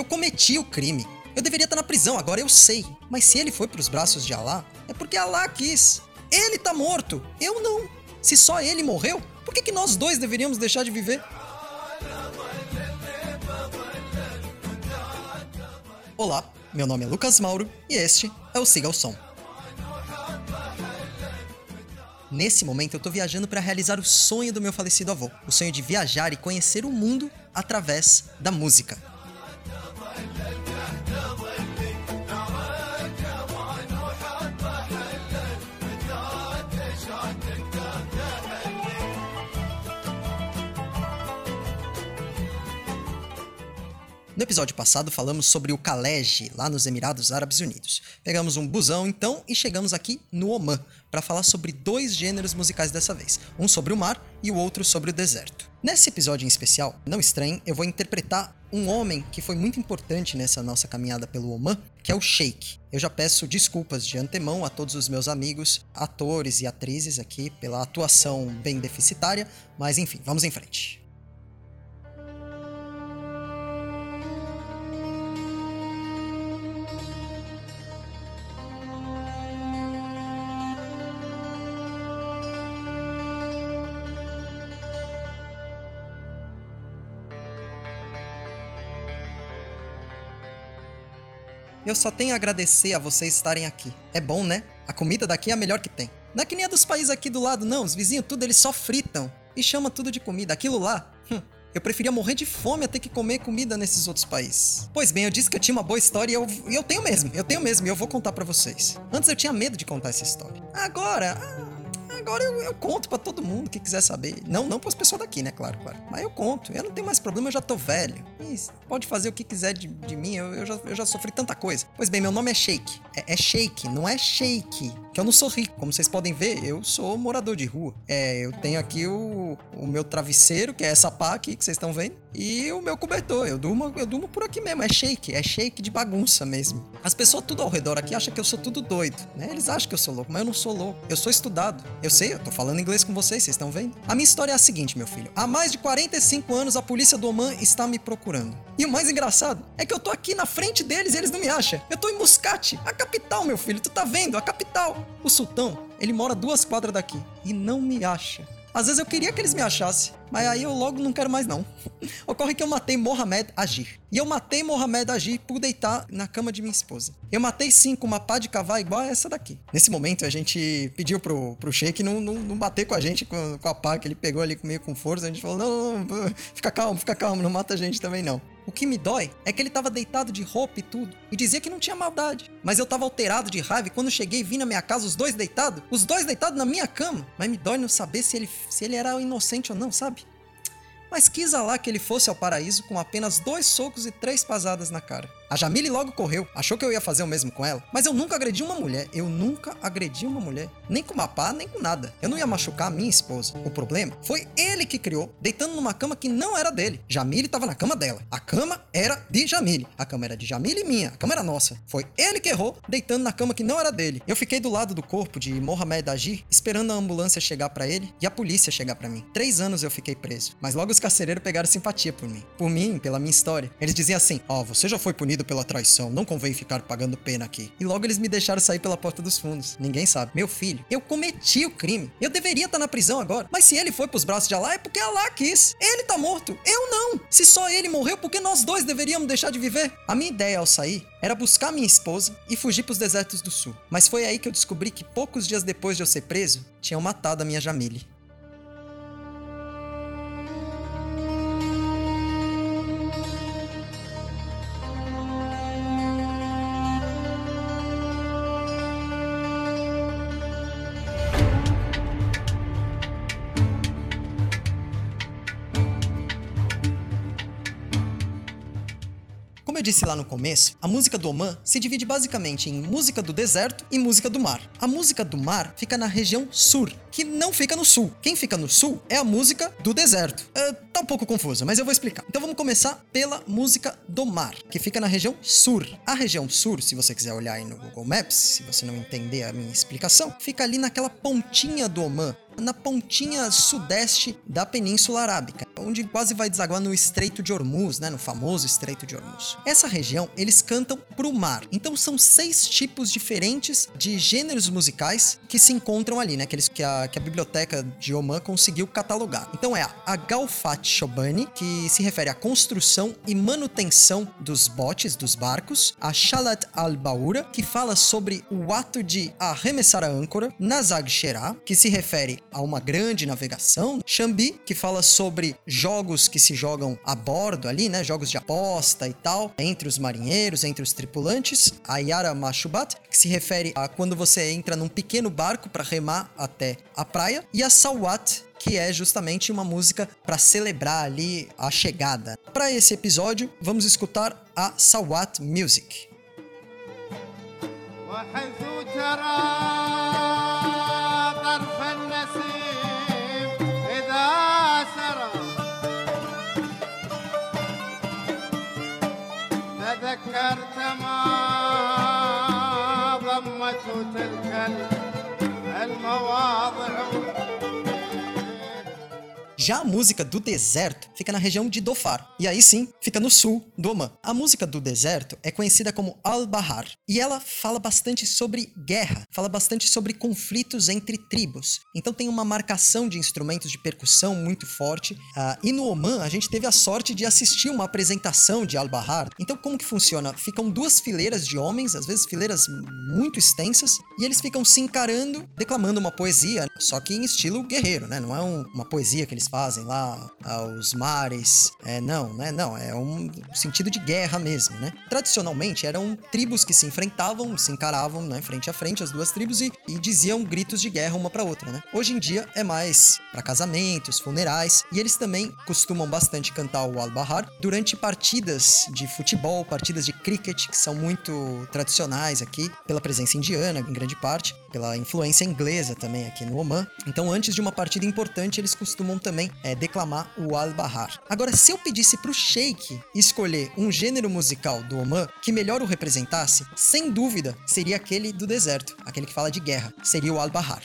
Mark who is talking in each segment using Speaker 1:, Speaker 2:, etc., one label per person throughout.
Speaker 1: Eu cometi o crime. Eu deveria estar na prisão, agora eu sei. Mas se ele foi para os braços de Alá, é porque Alá quis. Ele tá morto, eu não. Se só ele morreu, por que, que nós dois deveríamos deixar de viver? Olá, meu nome é Lucas Mauro e este é o Siga o Som. Nesse momento eu tô viajando para realizar o sonho do meu falecido avô, o sonho de viajar e conhecer o mundo através da música. No episódio passado falamos sobre o Khalej, lá nos Emirados Árabes Unidos. Pegamos um busão então e chegamos aqui no Oman para falar sobre dois gêneros musicais dessa vez, um sobre o mar e o outro sobre o deserto. Nesse episódio em especial, não estranhe, eu vou interpretar um homem que foi muito importante nessa nossa caminhada pelo Oman, que é o Sheikh. Eu já peço desculpas de antemão a todos os meus amigos, atores e atrizes aqui pela atuação bem deficitária, mas enfim, vamos em frente. Eu só tenho a agradecer a vocês estarem aqui. É bom, né? A comida daqui é a melhor que tem. Não é que nem a dos países aqui do lado, não. Os vizinhos tudo eles só fritam e chama tudo de comida. Aquilo lá, hum, eu preferia morrer de fome a ter que comer comida nesses outros países. Pois bem, eu disse que eu tinha uma boa história e eu, eu tenho mesmo, eu tenho mesmo, e eu vou contar para vocês. Antes eu tinha medo de contar essa história. Agora, ah, agora eu, eu conto para todo mundo que quiser saber. Não, não pras pessoas daqui, né? Claro, claro. Mas eu conto. Eu não tenho mais problema, eu já tô velho. pode fazer o que quiser de, de mim, eu, eu, já, eu já sofri tanta coisa. Pois bem, meu nome é Shake. É, é Shake, não é Shake. Que eu não sou rico. Como vocês podem ver, eu sou morador de rua. É, eu tenho aqui o, o meu travesseiro, que é essa pá aqui que vocês estão vendo. E o meu cobertor. Eu durmo, eu durmo por aqui mesmo. É shake. É shake de bagunça mesmo. As pessoas tudo ao redor aqui acham que eu sou tudo doido. Né? Eles acham que eu sou louco, mas eu não sou louco. Eu sou estudado. Eu sei, eu tô falando inglês com vocês, vocês estão vendo? A minha história é a seguinte, meu filho. Há mais de 45 anos a polícia do Oman está me procurando. E o mais engraçado é que eu tô aqui na frente deles e eles não me acham. Eu tô em Muscat, a capital, meu filho. Tu tá vendo? A capital. O sultão, ele mora duas quadras daqui e não me acha. Às vezes eu queria que eles me achassem, mas aí eu logo não quero mais não. Ocorre que eu matei Mohamed Agir. E eu matei Mohamed Agir por deitar na cama de minha esposa. Eu matei sim com uma pá de cavalo igual a essa daqui. Nesse momento a gente pediu pro, pro Sheik não, não, não bater com a gente com, com a pá que ele pegou ali comigo com força. A gente falou, não, não, não, fica calmo, fica calmo, não mata a gente também não. O que me dói é que ele tava deitado de roupa e tudo, e dizia que não tinha maldade. Mas eu tava alterado de raiva e quando cheguei vi na minha casa os dois deitados, os dois deitados na minha cama. Mas me dói não saber se ele, se ele era inocente ou não, sabe? Mas quis lá que ele fosse ao paraíso com apenas dois socos e três pasadas na cara. A Jamile logo correu, achou que eu ia fazer o mesmo com ela, mas eu nunca agredi uma mulher, eu nunca agredi uma mulher, nem com uma pá, nem com nada. Eu não ia machucar a minha esposa. O problema foi ele que criou, deitando numa cama que não era dele. Jamile estava na cama dela. A cama era de Jamile. A cama era de Jamile e minha. A cama era nossa. Foi ele que errou, deitando na cama que não era dele. Eu fiquei do lado do corpo de Mohamed Agir, esperando a ambulância chegar para ele e a polícia chegar para mim. Três anos eu fiquei preso, mas logo os carcereiros pegaram simpatia por mim. Por mim, pela minha história. Eles diziam assim: Ó, oh, você já foi punido pela traição, não convém ficar pagando pena aqui. E logo eles me deixaram sair pela porta dos fundos. Ninguém sabe. Meu filho, eu cometi o crime. Eu deveria estar na prisão agora. Mas se ele foi pros braços de Alá, é porque Alá quis. Ele tá morto. Eu não. Se só ele morreu, por que nós dois deveríamos deixar de viver? A minha ideia ao sair era buscar minha esposa e fugir pros desertos do sul. Mas foi aí que eu descobri que poucos dias depois de eu ser preso, tinham matado a minha Jamile. Eu disse lá no começo, a música do Oman se divide basicamente em música do deserto e música do mar. A música do mar fica na região sur, que não fica no sul. Quem fica no sul é a música do deserto. Uh, tá um pouco confusa, mas eu vou explicar. Então vamos começar pela música do mar, que fica na região sur. A região sur, se você quiser olhar aí no Google Maps, se você não entender a minha explicação, fica ali naquela pontinha do Oman, na pontinha sudeste da Península Arábica. Onde quase vai desaguar no Estreito de Hormuz, né, no famoso Estreito de Hormuz. Essa região, eles cantam pro mar. Então são seis tipos diferentes de gêneros musicais que se encontram ali, né, aqueles que a, que a biblioteca de Oman conseguiu catalogar. Então é a Galfat Shobani, que se refere à construção e manutenção dos botes, dos barcos, a Shalat al-Baura, que fala sobre o ato de arremessar a âncora, Nazag Sherah, que se refere a uma grande navegação, Shambi, que fala sobre jogos que se jogam a bordo ali, né, jogos de aposta e tal, entre os marinheiros, entre os tripulantes, a Yara Mashubat, que se refere a quando você entra num pequeno barco para remar até a praia, e a Sawat, que é justamente uma música para celebrar ali a chegada. Para esse episódio, vamos escutar a Sawat Music. تذكرت ما ضمته تلك المواضع Já a música do deserto fica na região de Dofar, e aí sim, fica no sul do Oman. A música do deserto é conhecida como Al-Bahar, e ela fala bastante sobre guerra, fala bastante sobre conflitos entre tribos. Então tem uma marcação de instrumentos de percussão muito forte. Uh, e no Oman, a gente teve a sorte de assistir uma apresentação de Al-Bahar. Então como que funciona? Ficam duas fileiras de homens, às vezes fileiras muito extensas, e eles ficam se encarando, declamando uma poesia, só que em estilo guerreiro, né? Não é um, uma poesia que eles fazem lá aos mares. É, não, né? Não, é um sentido de guerra mesmo, né? Tradicionalmente eram tribos que se enfrentavam, se encaravam, né, frente a frente, as duas tribos, e, e diziam gritos de guerra uma para outra, né? Hoje em dia é mais para casamentos, funerais, e eles também costumam bastante cantar o Al-Bahar durante partidas de futebol, partidas de cricket, que são muito tradicionais aqui, pela presença indiana, em grande parte, pela influência inglesa também aqui no Oman. Então, antes de uma partida importante, eles costumam também é, declamar o Al-Bahar. Agora, se eu pedisse pro Sheikh escolher um gênero musical do Oman que melhor o representasse, sem dúvida seria aquele do deserto, aquele que fala de guerra, seria o Al-Bahar.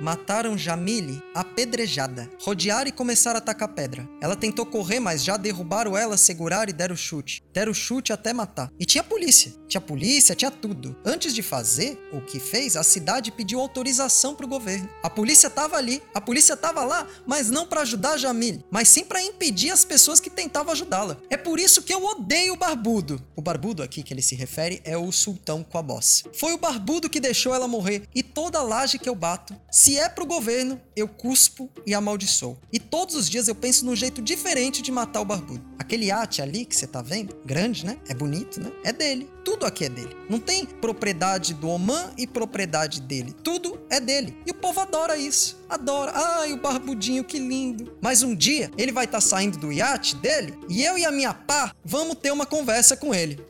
Speaker 1: Mataram Jamile apedrejada. Rodearam e começaram a atacar pedra. Ela tentou correr, mas já derrubaram ela, seguraram e deram chute. Deram chute até matar. E tinha polícia. Tinha polícia, tinha tudo. Antes de fazer o que fez, a cidade pediu autorização pro governo. A polícia tava ali, a polícia tava lá, mas não para ajudar Jamile, mas sim para impedir as pessoas que tentavam ajudá-la. É por isso que eu odeio o barbudo. O barbudo aqui que ele se refere é o sultão Quabos. Foi o barbudo que deixou ela morrer e toda laje que eu bato, se é pro governo, eu cuspo e amaldiçoo. E todos os dias eu penso num jeito diferente de matar o barbudo. Aquele iate ali que você tá vendo, grande, né? É bonito, né? É dele. Tudo aqui é dele. Não tem propriedade do Oman e propriedade dele. Tudo é dele. E o povo adora isso. Adora. Ai, o barbudinho, que lindo. Mas um dia ele vai estar tá saindo do iate dele e eu e a minha pá vamos ter uma conversa com ele.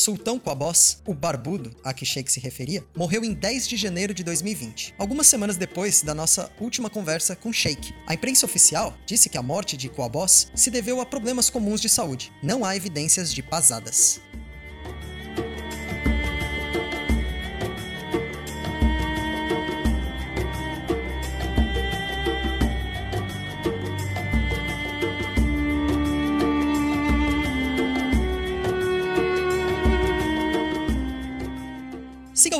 Speaker 1: Sultão Quabos, o barbudo a que Sheikh se referia, morreu em 10 de janeiro de 2020, algumas semanas depois da nossa última conversa com Sheikh. A imprensa oficial disse que a morte de Quabos se deveu a problemas comuns de saúde. Não há evidências de pasadas.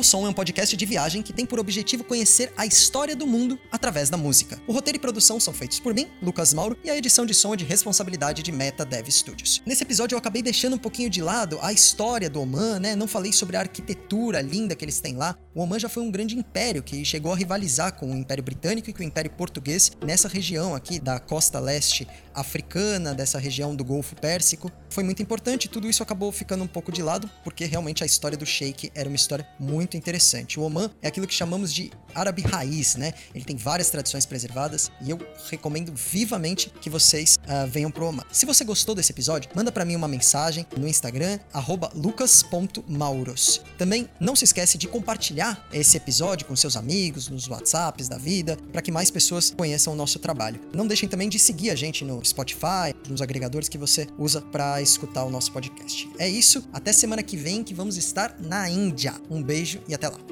Speaker 1: Seu Som é um podcast de viagem que tem por objetivo conhecer a história do mundo através da música. O roteiro e produção são feitos por mim, Lucas Mauro, e a edição de som é de responsabilidade de Meta Dev Studios. Nesse episódio eu acabei deixando um pouquinho de lado a história do Oman, né? Não falei sobre a arquitetura linda que eles têm lá. O Oman já foi um grande império que chegou a rivalizar com o Império Britânico e com o Império Português nessa região aqui da costa leste africana, dessa região do Golfo Pérsico. Foi muito importante, tudo isso acabou ficando um pouco de lado, porque realmente a história do Sheik era uma história muito interessante. O Oman é aquilo que chamamos de árabe raiz, né? Ele tem várias tradições preservadas e eu recomendo vivamente que vocês uh, venham pro Oman. Se você gostou desse episódio, manda para mim uma mensagem no Instagram, lucas.mauros. Também não se esquece de compartilhar esse episódio com seus amigos, nos WhatsApps da vida, para que mais pessoas conheçam o nosso trabalho. Não deixem também de seguir a gente no Spotify, nos agregadores que você usa para escutar o nosso podcast. É isso, até semana que vem que vamos estar na Índia. Um beijo e até lá.